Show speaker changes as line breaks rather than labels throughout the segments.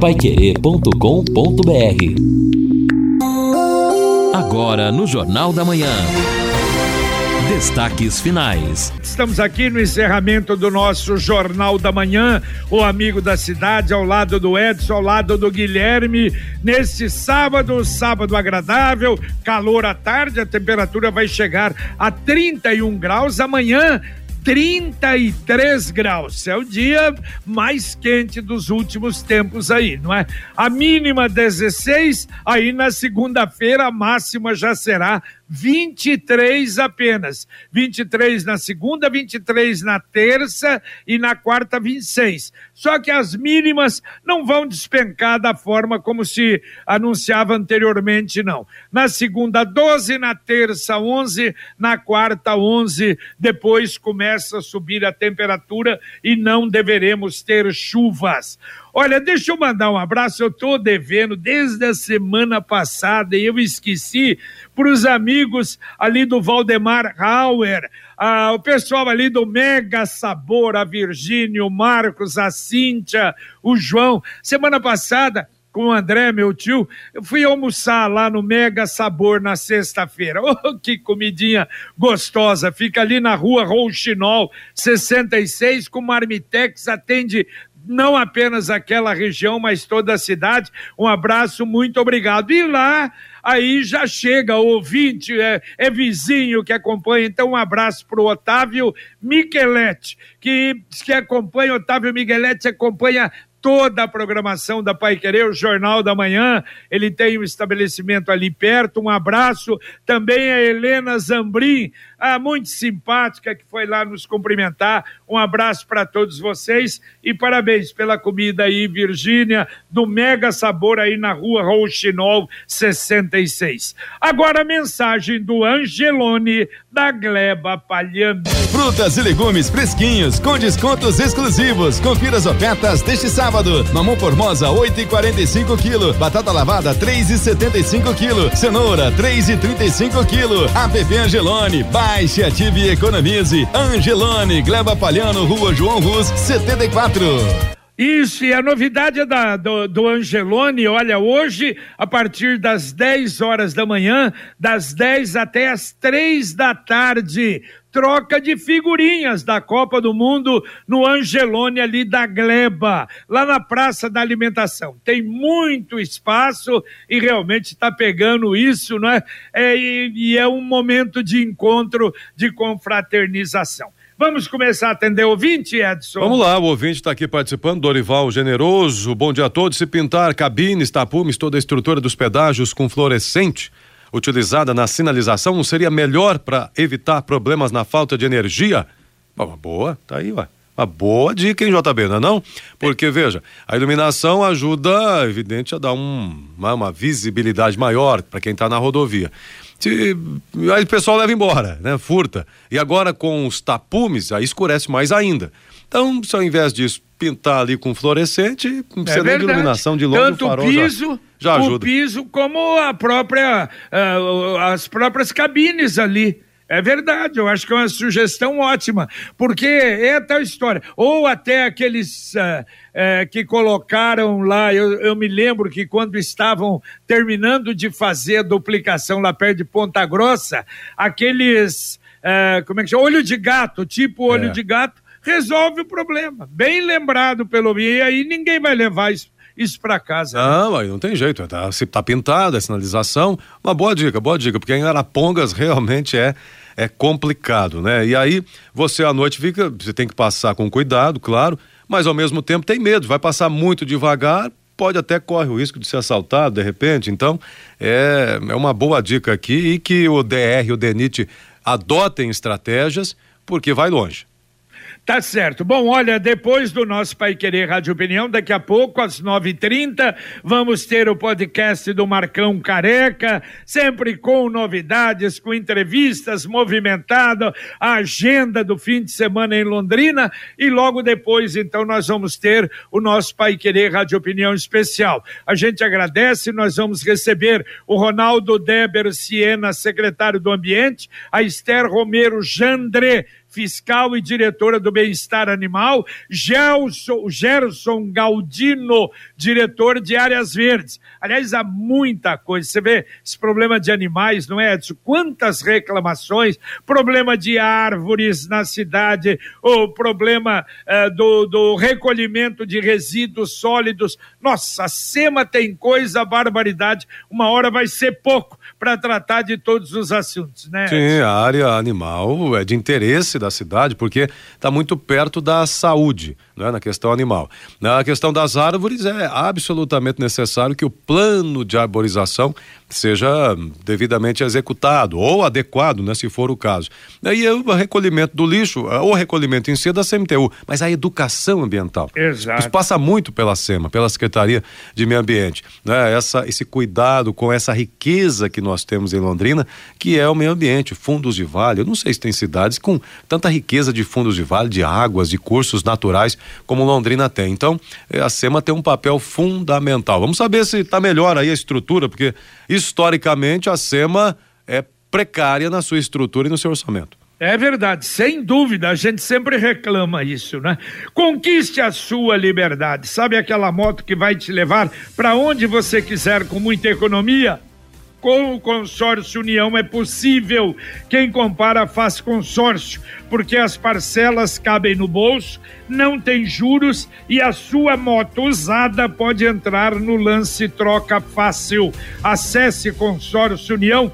paiquerê.com.br Agora no Jornal da Manhã. Destaques finais.
Estamos aqui no encerramento do nosso Jornal da Manhã, o amigo da cidade, ao lado do Edson, ao lado do Guilherme. Neste sábado, sábado agradável, calor à tarde, a temperatura vai chegar a 31 graus. Amanhã, 33 graus. É o dia mais quente dos últimos tempos aí, não é? A mínima 16, aí na segunda-feira a máxima já será 23 apenas. 23 na segunda, 23 na terça e na quarta 26. Só que as mínimas não vão despencar da forma como se anunciava anteriormente, não. Na segunda 12, na terça 11, na quarta 11, depois começa a subir a temperatura e não deveremos ter chuvas. Olha, deixa eu mandar um abraço. Eu estou devendo desde a semana passada e eu esqueci para os amigos ali do Valdemar Hauer, ah, o pessoal ali do Mega Sabor, a Virgínia, o Marcos, a Cíntia, o João. Semana passada com o André, meu tio, eu fui almoçar lá no Mega Sabor na sexta-feira. Oh, que comidinha gostosa! Fica ali na rua Rouxinol, 66, com Marmitex, atende não apenas aquela região, mas toda a cidade. Um abraço, muito obrigado. E lá, aí já chega ouvinte, é, é vizinho que acompanha. Então, um abraço para o Otávio Micheletti, que, que acompanha, Otávio Micheletti acompanha toda a programação da Pai Querer, o Jornal da Manhã. Ele tem um estabelecimento ali perto. Um abraço também a Helena Zambrim, a muito simpática, que foi lá nos cumprimentar. Um abraço para todos vocês e parabéns pela comida aí, Virgínia, do Mega Sabor aí na rua Rouxinol 66. Agora a mensagem do Angelone da Gleba Palhame.
Frutas e legumes fresquinhos com descontos exclusivos. Confira as ofertas deste sábado. Mamão formosa 8,45 kg, batata lavada 3,75 kg, cenoura 3,35 kg. App Angelone, baixe, ative e economize. Angelone, Gleba Palhano, Rua João Rus, 74.
Isso, e a novidade da, do, do Angelone, olha, hoje, a partir das 10 horas da manhã, das 10 até as 3 da tarde, troca de figurinhas da Copa do Mundo no Angelone ali da Gleba, lá na Praça da Alimentação. Tem muito espaço e realmente está pegando isso, não é? é e, e é um momento de encontro, de confraternização. Vamos começar a atender o ouvinte, Edson?
Vamos lá, o ouvinte está aqui participando, Dorival Generoso. Bom dia a todos. Se pintar cabines, tapumes, toda a estrutura dos pedágios com fluorescente utilizada na sinalização não seria melhor para evitar problemas na falta de energia? Uma boa, tá aí, ué. Uma boa dica, hein, JB, não é não? Porque, veja, a iluminação ajuda, evidente, a dar um, uma, uma visibilidade maior para quem está na rodovia se, aí o pessoal leva embora, né? Furta. E agora com os tapumes, aí escurece mais ainda. Então, se ao invés disso pintar ali com fluorescente, não precisa é nem de iluminação de longe,
Tanto o farol piso, já, já ajuda. O piso como a própria, uh, as próprias cabines ali. É verdade, eu acho que é uma sugestão ótima, porque é tal história. Ou até aqueles uh, uh, que colocaram lá, eu, eu, me lembro que quando estavam terminando de fazer a duplicação lá perto de Ponta Grossa, aqueles, uh, como é que chama? Olho de gato, tipo olho é. de gato, resolve o problema. Bem lembrado pelo e aí ninguém vai levar isso isso para casa.
Não, aí não tem jeito. Tá, se tá pintado, é sinalização. Uma boa dica, boa dica, porque em Arapongas realmente é é complicado, né? E aí você à noite fica, você tem que passar com cuidado, claro, mas ao mesmo tempo tem medo, vai passar muito devagar, pode até corre o risco de ser assaltado de repente. Então, é, é uma boa dica aqui e que o DR e o DENIT adotem estratégias, porque vai longe.
Tá certo. Bom, olha, depois do nosso Pai Querer Rádio Opinião, daqui a pouco, às 9h30, vamos ter o podcast do Marcão Careca, sempre com novidades, com entrevistas, movimentado, a agenda do fim de semana em Londrina, e logo depois, então, nós vamos ter o nosso Pai Querer Rádio Opinião especial. A gente agradece, nós vamos receber o Ronaldo Deber Siena, secretário do Ambiente, a Esther Romero Jandre, fiscal e diretora do bem-estar animal, Gelson, Gerson Galdino, diretor de áreas verdes. Aliás, há muita coisa. Você vê esse problema de animais, não é, Edson? Quantas reclamações, problema de árvores na cidade, o problema uh, do, do recolhimento de resíduos sólidos. Nossa, a SEMA tem coisa, barbaridade. Uma hora vai ser pouco para tratar de todos os assuntos, né?
Sim, a área animal é de interesse da cidade porque está muito perto da saúde, né, na questão animal. Na questão das árvores é absolutamente necessário que o plano de arborização seja devidamente executado ou adequado, né, se for o caso. Aí é o recolhimento do lixo, ou recolhimento em si é da CMTU, mas a educação ambiental.
Exato.
Isso passa muito pela SEMA, pela Secretaria de Meio Ambiente, né? Essa esse cuidado com essa riqueza que nós temos em Londrina, que é o meio ambiente, fundos de vale. Eu não sei se tem cidades com tanta riqueza de fundos de vale, de águas, de cursos naturais como Londrina tem. Então, eh, a SEMA tem um papel fundamental. Vamos saber se está melhor aí a estrutura, porque historicamente a SEMA é precária na sua estrutura e no seu orçamento.
É verdade, sem dúvida, a gente sempre reclama isso, né? Conquiste a sua liberdade. Sabe aquela moto que vai te levar para onde você quiser com muita economia? Com o consórcio União é possível. Quem compara faz consórcio, porque as parcelas cabem no bolso, não tem juros e a sua moto usada pode entrar no lance troca fácil. Acesse consórcio União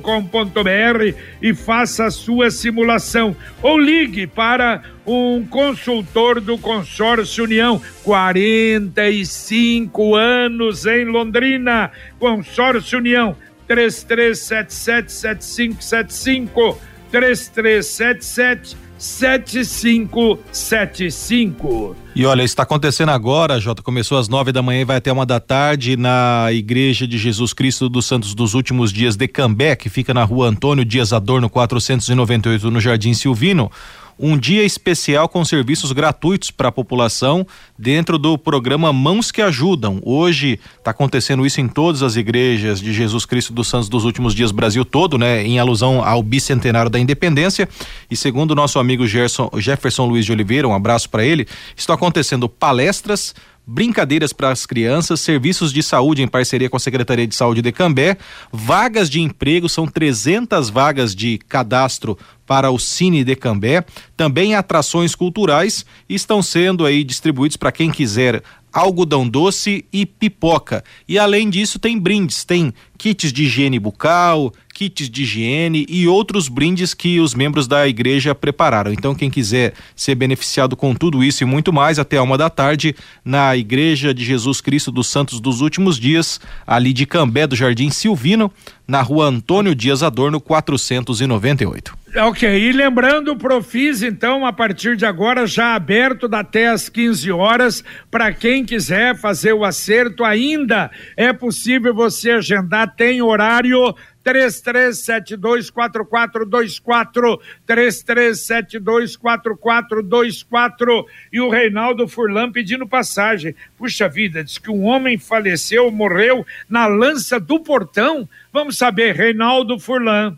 com.br e faça a sua simulação. Ou ligue para um consultor do consórcio União, 45 anos em Londrina. Consórcio União, 33777575 3377 7575.
E olha, está acontecendo agora, Jota. Começou às nove da manhã e vai até uma da tarde na Igreja de Jesus Cristo dos Santos dos Últimos Dias de Cambé, que fica na rua Antônio Dias Adorno, 498, no Jardim Silvino um dia especial com serviços gratuitos para a população dentro do programa Mãos que Ajudam. Hoje está acontecendo isso em todas as igrejas de Jesus Cristo dos Santos dos Últimos Dias Brasil todo, né? Em alusão ao bicentenário da independência. E segundo o nosso amigo Gerson, Jefferson Luiz de Oliveira, um abraço para ele, estão acontecendo palestras brincadeiras para as crianças, serviços de saúde em parceria com a Secretaria de Saúde de Cambé, vagas de emprego, são 300 vagas de cadastro para o Cine de Cambé, também atrações culturais estão sendo aí distribuídos para quem quiser algodão doce e pipoca. E além disso, tem brindes, tem kits de higiene bucal, kits de higiene e outros brindes que os membros da igreja prepararam. Então, quem quiser ser beneficiado com tudo isso e muito mais, até uma da tarde, na Igreja de Jesus Cristo dos Santos dos Últimos Dias, ali de Cambé do Jardim Silvino, na rua Antônio Dias Adorno, 498.
Ok, e lembrando o Profis, então, a partir de agora, já aberto até às 15 horas, para quem quiser fazer o acerto, ainda é possível você agendar, tem horário 33724424, 33724424 e o Reinaldo Furlan pedindo passagem. Puxa vida, diz que um homem faleceu, morreu na lança do portão. Vamos saber, Reinaldo Furlan.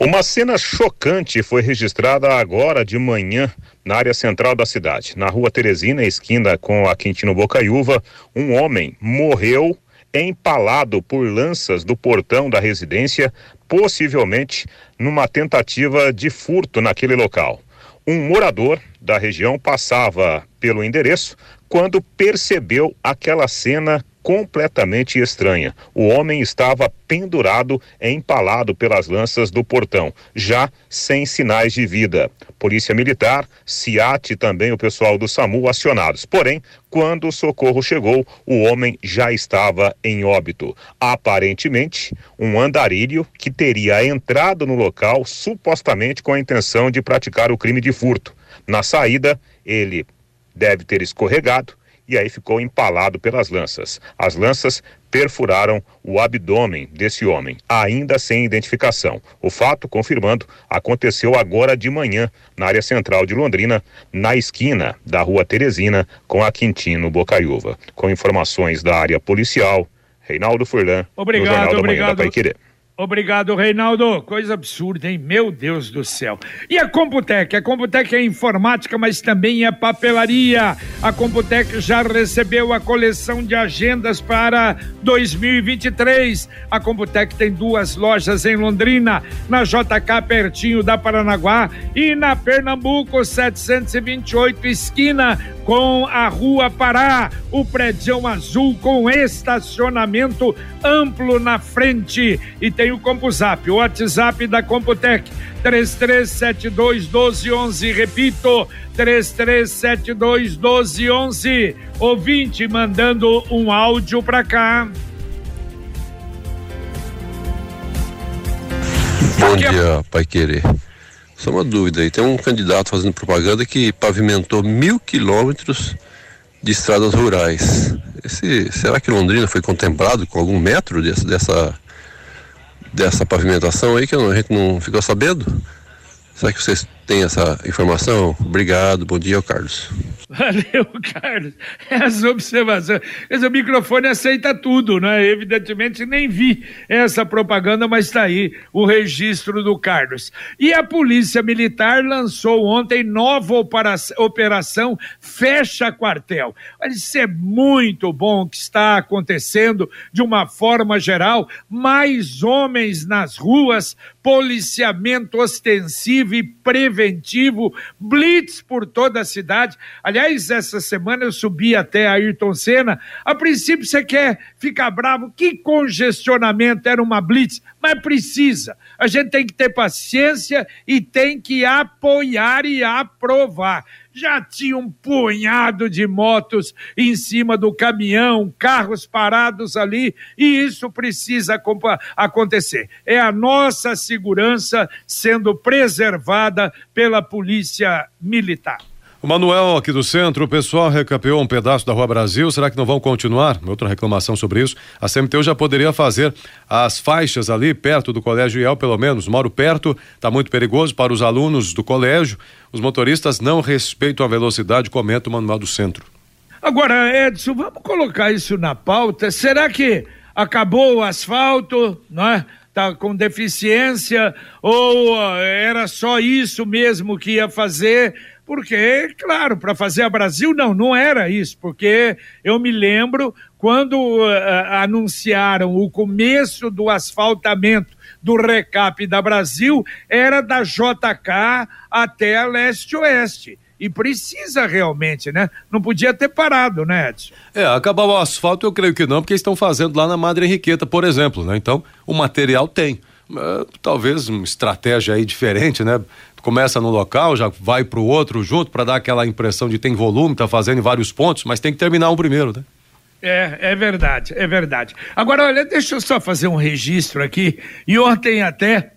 Uma cena chocante foi registrada agora de manhã na área central da cidade. Na rua Teresina, esquina com a Quintino Bocaiúva, um homem morreu empalado por lanças do portão da residência, possivelmente numa tentativa de furto naquele local. Um morador da região passava pelo endereço quando percebeu aquela cena completamente estranha. O homem estava pendurado, empalado pelas lanças do portão, já sem sinais de vida. Polícia Militar, SIAT e também o pessoal do SAMU acionados. Porém, quando o socorro chegou, o homem já estava em óbito. Aparentemente, um andarilho que teria entrado no local supostamente com a intenção de praticar o crime de furto. Na saída, ele deve ter escorregado e aí ficou empalado pelas lanças. As lanças perfuraram o abdômen desse homem, ainda sem identificação. O fato, confirmando, aconteceu agora de manhã, na área central de Londrina, na esquina da rua Teresina com a Quintino Bocaiúva. Com informações da área policial, Reinaldo Furlan,
obrigado,
no Jornal
obrigado.
da Manhã da
Obrigado, Reinaldo. Coisa absurda, hein? Meu Deus do céu. E a Computec? A Computec é informática, mas também é papelaria. A Computec já recebeu a coleção de agendas para 2023. A Computec tem duas lojas em Londrina, na JK, pertinho da Paranaguá, e na Pernambuco, 728, esquina com a Rua Pará, o prédio azul com estacionamento amplo na frente. E tem o CompuZap, o WhatsApp da Computec, 3372 1211. Repito, 3372 1211. Ouvinte mandando um áudio para cá.
Bom dia, Pai Querer. Só uma dúvida aí, tem um candidato fazendo propaganda que pavimentou mil quilômetros de estradas rurais. Esse, será que Londrina foi contemplado com algum metro desse, dessa, dessa pavimentação aí que a gente não ficou sabendo? Será que vocês têm essa informação? Obrigado, bom dia, Carlos.
Valeu, Carlos. Essa observação. Esse microfone aceita tudo, né? Evidentemente, nem vi essa propaganda, mas está aí o registro do Carlos. E a Polícia Militar lançou ontem nova operação Fecha Quartel. Isso é muito bom que está acontecendo de uma forma geral. Mais homens nas ruas, policiamento ostensivo e preventivo, blitz por toda a cidade. Aliás, essa semana eu subi até Ayrton Senna. A princípio você quer ficar bravo, que congestionamento era uma blitz, mas precisa. A gente tem que ter paciência e tem que apoiar e aprovar já tinha um punhado de motos em cima do caminhão, carros parados ali, e isso precisa acontecer. É a nossa segurança sendo preservada pela Polícia Militar.
O Manuel aqui do centro, o pessoal recapeou um pedaço da Rua Brasil, será que não vão continuar? Outra reclamação sobre isso. A CMTU já poderia fazer as faixas ali perto do Colégio IEL, pelo menos. Moro perto, está muito perigoso para os alunos do colégio. Os motoristas não respeitam a velocidade, comenta o Manuel do centro.
Agora, Edson, vamos colocar isso na pauta. Será que acabou o asfalto, não é? Tá com deficiência ou era só isso mesmo que ia fazer? Porque, claro, para fazer a Brasil, não, não era isso, porque eu me lembro quando uh, anunciaram o começo do asfaltamento do recap da Brasil, era da JK até leste-oeste. E precisa realmente, né? Não podia ter parado, né, Edson?
É, acabar o asfalto eu creio que não, porque estão fazendo lá na Madre Henriqueta, por exemplo, né? Então, o material tem. Uh, talvez uma estratégia aí diferente, né? começa no local, já vai para o outro junto para dar aquela impressão de tem volume, tá fazendo vários pontos, mas tem que terminar um primeiro, né?
É, é verdade, é verdade. Agora, olha, deixa eu só fazer um registro aqui. E ontem até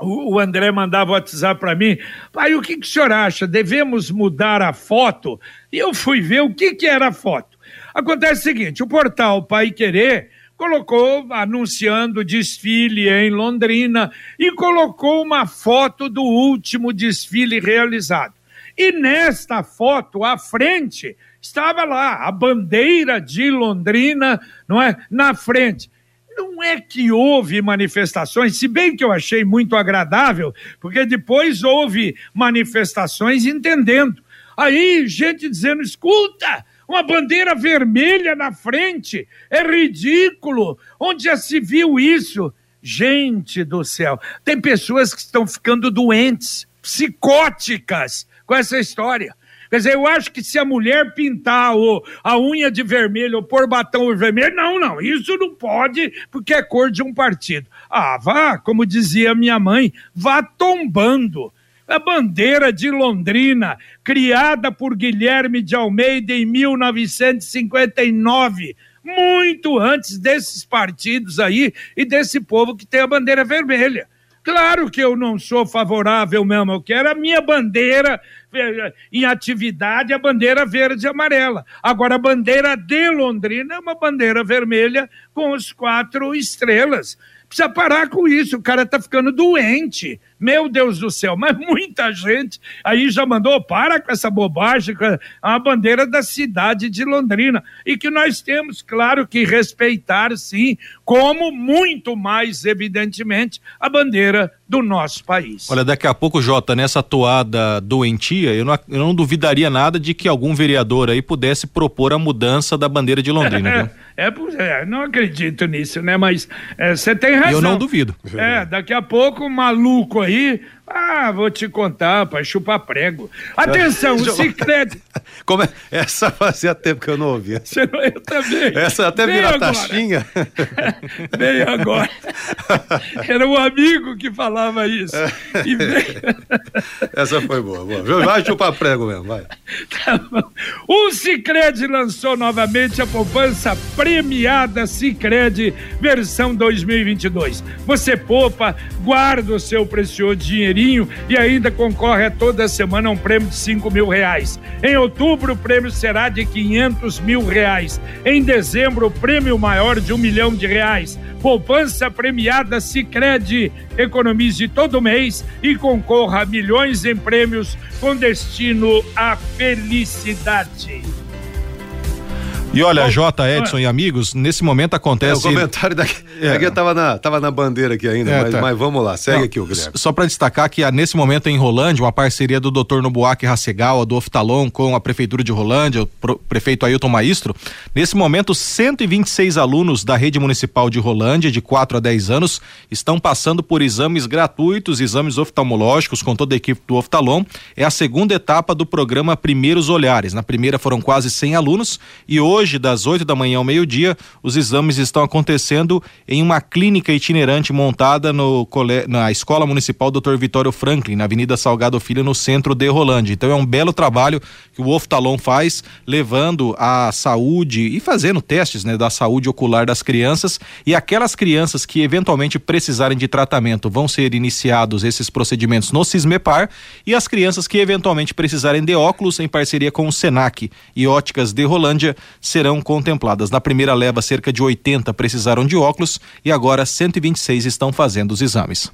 o, André mandava WhatsApp para mim. Pai, o que, que o senhor acha? Devemos mudar a foto? E eu fui ver o que, que era a foto. Acontece o seguinte: o portal Pai Querer colocou anunciando desfile em Londrina e colocou uma foto do último desfile realizado. E nesta foto, à frente, estava lá a bandeira de Londrina, não é? Na frente. Não é que houve manifestações, se bem que eu achei muito agradável, porque depois houve manifestações entendendo. Aí, gente dizendo: escuta, uma bandeira vermelha na frente. É ridículo. Onde já se viu isso? Gente do céu, tem pessoas que estão ficando doentes, psicóticas com essa história. Quer dizer, eu acho que se a mulher pintar o, a unha de vermelho ou pôr batom vermelho, não, não, isso não pode, porque é cor de um partido. Ah, vá, como dizia minha mãe, vá tombando. A bandeira de Londrina, criada por Guilherme de Almeida em 1959, muito antes desses partidos aí e desse povo que tem a bandeira vermelha. Claro que eu não sou favorável mesmo, eu quero a minha bandeira eh, em atividade, a bandeira verde e amarela. Agora, a bandeira de Londrina é uma bandeira vermelha com os quatro estrelas Precisa parar com isso, o cara tá ficando doente. Meu Deus do céu, mas muita gente aí já mandou, para com essa bobagem, com a bandeira da cidade de Londrina. E que nós temos, claro, que respeitar, sim, como muito mais, evidentemente, a bandeira do nosso país.
Olha, daqui a pouco, Jota, nessa toada doentia, eu não, eu não duvidaria nada de que algum vereador aí pudesse propor a mudança da bandeira de Londrina.
É, é, é, não acredito nisso, né? Mas você é, tem razão.
Eu não duvido.
É, daqui a pouco, maluco aí aí ah, vou te contar, pai, chupa prego. Atenção, o Cicred.
Como é? Essa fazia tempo que eu não ouvia.
Eu também.
Essa até vira taxinha.
Veio agora. Era um amigo que falava isso.
Essa foi boa, boa. Vai chupar prego mesmo, vai. Tá
bom. O Cicred lançou novamente a poupança premiada Cicred versão 2022. Você poupa, guarda o seu precioso dinheirinho e ainda concorre a toda semana a um prêmio de 5 mil reais. Em outubro, o prêmio será de 500 mil reais. Em dezembro, o prêmio maior de um milhão de reais. Poupança premiada Sicredi. Economize todo mês e concorra a milhões em prêmios com destino à felicidade.
E olha, Bom, J, Edson e amigos, nesse momento acontece.
É, o comentário daqui, é. aqui tava na, tava na bandeira aqui ainda, é, mas, tá. mas, vamos lá, segue Não, aqui o Guilherme.
Só para destacar que nesse momento em Rolândia, uma parceria do Dr. Nobuaki Rassegal, do Oftalon, com a Prefeitura de Rolândia, o prefeito Ailton Maestro. Nesse momento, 126 alunos da rede municipal de Rolândia, de 4 a 10 anos, estão passando por exames gratuitos, exames oftalmológicos com toda a equipe do Oftalon. É a segunda etapa do programa Primeiros Olhares. Na primeira foram quase 100 alunos e hoje hoje, das 8 da manhã ao meio-dia, os exames estão acontecendo em uma clínica itinerante montada no, na Escola Municipal Dr. Vitório Franklin, na Avenida Salgado Filho, no centro de Rolândia. Então é um belo trabalho que o Oftalon faz, levando a saúde e fazendo testes né, da saúde ocular das crianças. E aquelas crianças que eventualmente precisarem de tratamento vão ser iniciados esses procedimentos no Cismepar. E as crianças que eventualmente precisarem de óculos, em parceria com o Senac e Óticas de Rolândia, serão contempladas. Na primeira leva, cerca de 80 precisaram de óculos e agora 126 estão fazendo os exames.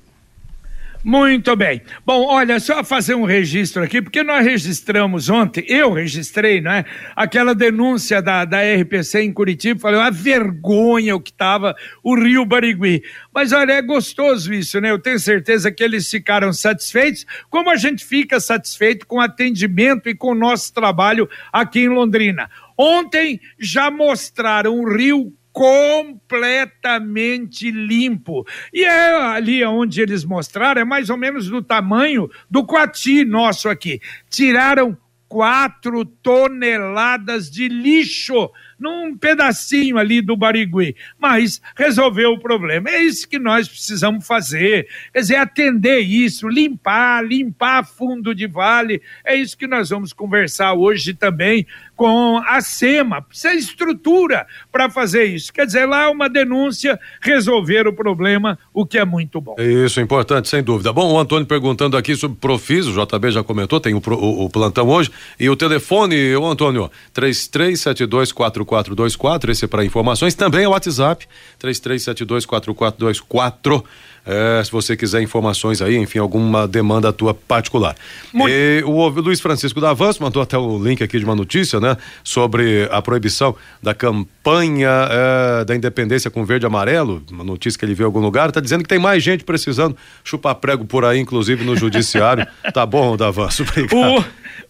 Muito bem. Bom, olha, só fazer um registro aqui, porque nós registramos ontem, eu registrei, não é? Aquela denúncia da, da RPC em Curitiba, falei, uma vergonha o que estava o Rio Barigui. Mas olha, é gostoso isso, né? Eu tenho certeza que eles ficaram satisfeitos, como a gente fica satisfeito com o atendimento e com o nosso trabalho aqui em Londrina. Ontem já mostraram o rio completamente limpo. E é ali onde eles mostraram, é mais ou menos do tamanho do coati nosso aqui. Tiraram quatro toneladas de lixo num pedacinho ali do Barigui, mas resolveu o problema. É isso que nós precisamos fazer, quer dizer, atender isso, limpar, limpar fundo de vale. É isso que nós vamos conversar hoje também com a SEMA. Precisa estrutura para fazer isso. Quer dizer, lá uma denúncia, resolver o problema, o que é muito bom.
Isso, importante, sem dúvida. Bom, o Antônio perguntando aqui sobre Profis, o JB já comentou, tem o, o, o plantão hoje, e o telefone, o Antônio, 33724424, esse é para informações, também é o WhatsApp, 33724424 é, se você quiser informações aí, enfim, alguma demanda tua particular. E, o Luiz Francisco da Avanço mandou até o link aqui de uma notícia, né? Sobre a proibição da campanha é, da independência com verde e amarelo, uma notícia que ele viu em algum lugar, tá dizendo que tem mais gente precisando chupar prego por aí, inclusive no judiciário. tá bom, Davanço, obrigado.
O,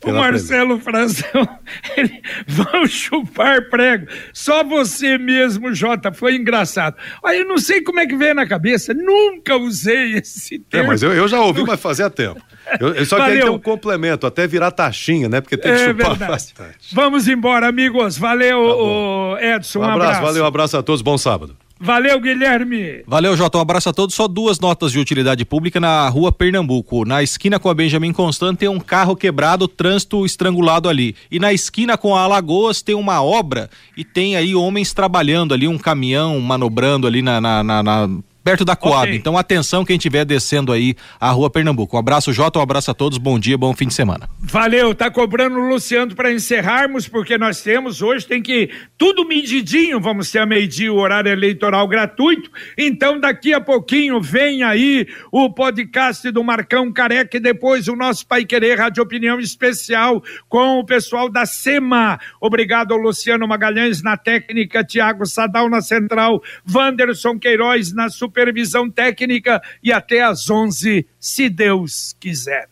o Marcelo Frazão, ele, vão chupar prego. Só você mesmo, Jota, foi engraçado. Aí eu não sei como é que veio na cabeça, nunca usei esse termo.
É, mas eu, eu já ouvi, mas fazia tempo. Eu, só Valeu. que aí tem um complemento, até virar taxinha, né? Porque tem que é chupar verdade. bastante.
Vamos embora, amigos. Valeu, tá Edson. Um, um abraço, abraço.
Valeu, um abraço a todos. Bom sábado.
Valeu, Guilherme.
Valeu, Jota. Um abraço a todos. Só duas notas de utilidade pública na rua Pernambuco. Na esquina com a Benjamin Constant tem um carro quebrado, trânsito estrangulado ali. E na esquina com a Alagoas tem uma obra e tem aí homens trabalhando ali, um caminhão manobrando ali na, na, na, na perto da Coab.
Ok.
Então atenção quem estiver descendo aí a rua Pernambuco. Um abraço, Jota, um abraço a todos, bom dia, bom fim de semana.
Valeu, tá cobrando o Luciano para encerrarmos, porque nós temos hoje, tem que tudo medidinho, vamos ter a meio-dia o horário eleitoral gratuito. Então, daqui a pouquinho vem aí o podcast do Marcão Careca e depois o nosso Pai Querer Rádio Opinião Especial com o pessoal da SEMA. Obrigado ao Luciano Magalhães na técnica, Tiago Sadal na central, Wanderson Queiroz na supervisão técnica e até às 11, se Deus quiser.